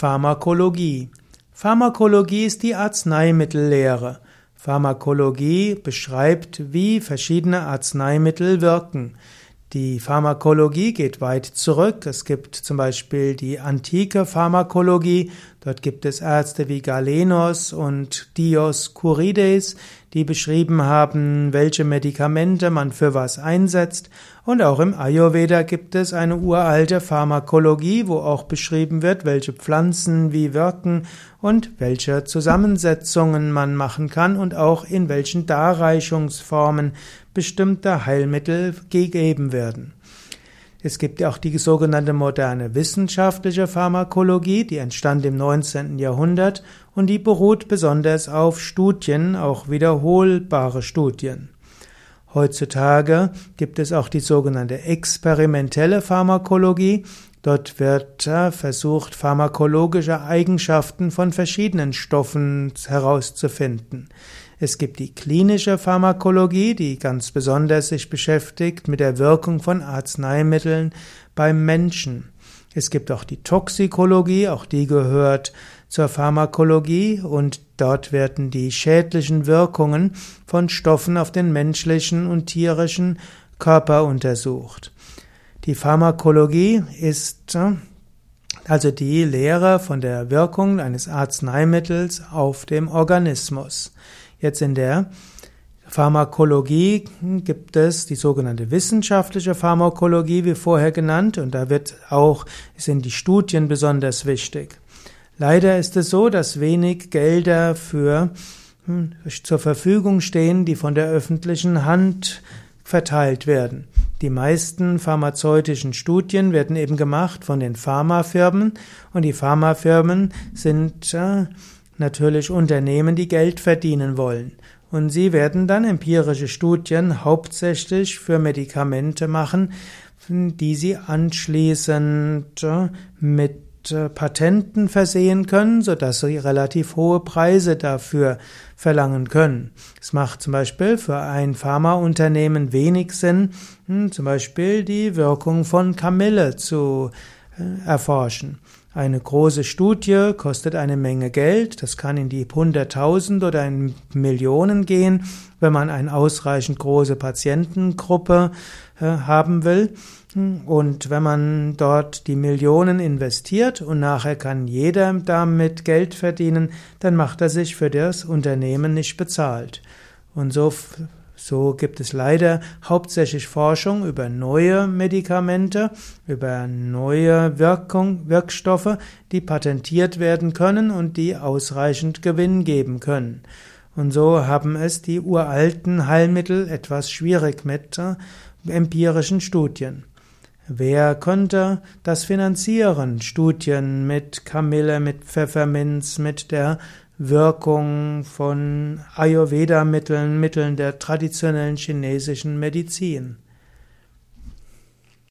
Pharmakologie. Pharmakologie ist die Arzneimittellehre. Pharmakologie beschreibt, wie verschiedene Arzneimittel wirken. Die Pharmakologie geht weit zurück. Es gibt zum Beispiel die antike Pharmakologie. Dort gibt es Ärzte wie Galenos und Dioskurides, die beschrieben haben, welche Medikamente man für was einsetzt. Und auch im Ayurveda gibt es eine uralte Pharmakologie, wo auch beschrieben wird, welche Pflanzen wie wirken und welche Zusammensetzungen man machen kann und auch in welchen Darreichungsformen bestimmte Heilmittel gegeben werden. Es gibt ja auch die sogenannte moderne wissenschaftliche Pharmakologie, die entstand im 19. Jahrhundert und die beruht besonders auf Studien, auch wiederholbare Studien. Heutzutage gibt es auch die sogenannte experimentelle Pharmakologie. Dort wird äh, versucht, pharmakologische Eigenschaften von verschiedenen Stoffen herauszufinden. Es gibt die klinische Pharmakologie, die ganz besonders sich beschäftigt mit der Wirkung von Arzneimitteln beim Menschen. Es gibt auch die Toxikologie, auch die gehört zur Pharmakologie und dort werden die schädlichen Wirkungen von Stoffen auf den menschlichen und tierischen Körper untersucht. Die Pharmakologie ist äh, also die Lehre von der Wirkung eines Arzneimittels auf dem Organismus. Jetzt in der Pharmakologie gibt es die sogenannte wissenschaftliche Pharmakologie, wie vorher genannt, und da wird auch, sind die Studien besonders wichtig. Leider ist es so, dass wenig Gelder für, hm, zur Verfügung stehen, die von der öffentlichen Hand verteilt werden. Die meisten pharmazeutischen Studien werden eben gemacht von den Pharmafirmen und die Pharmafirmen sind äh, natürlich Unternehmen, die Geld verdienen wollen. Und sie werden dann empirische Studien hauptsächlich für Medikamente machen, die sie anschließend äh, mit Patenten versehen können, sodass sie relativ hohe Preise dafür verlangen können. Es macht zum Beispiel für ein Pharmaunternehmen wenig Sinn, hm, zum Beispiel die Wirkung von Kamille zu äh, erforschen. Eine große Studie kostet eine Menge Geld, das kann in die Hunderttausend oder in Millionen gehen, wenn man eine ausreichend große Patientengruppe äh, haben will. Und wenn man dort die Millionen investiert und nachher kann jeder damit Geld verdienen, dann macht er sich für das Unternehmen nicht bezahlt. Und so so gibt es leider hauptsächlich Forschung über neue Medikamente, über neue Wirkung, Wirkstoffe, die patentiert werden können und die ausreichend Gewinn geben können. Und so haben es die uralten Heilmittel etwas schwierig mit äh, empirischen Studien. Wer könnte das finanzieren? Studien mit Kamille, mit Pfefferminz, mit der Wirkung von Ayurveda-Mitteln, Mitteln der traditionellen chinesischen Medizin.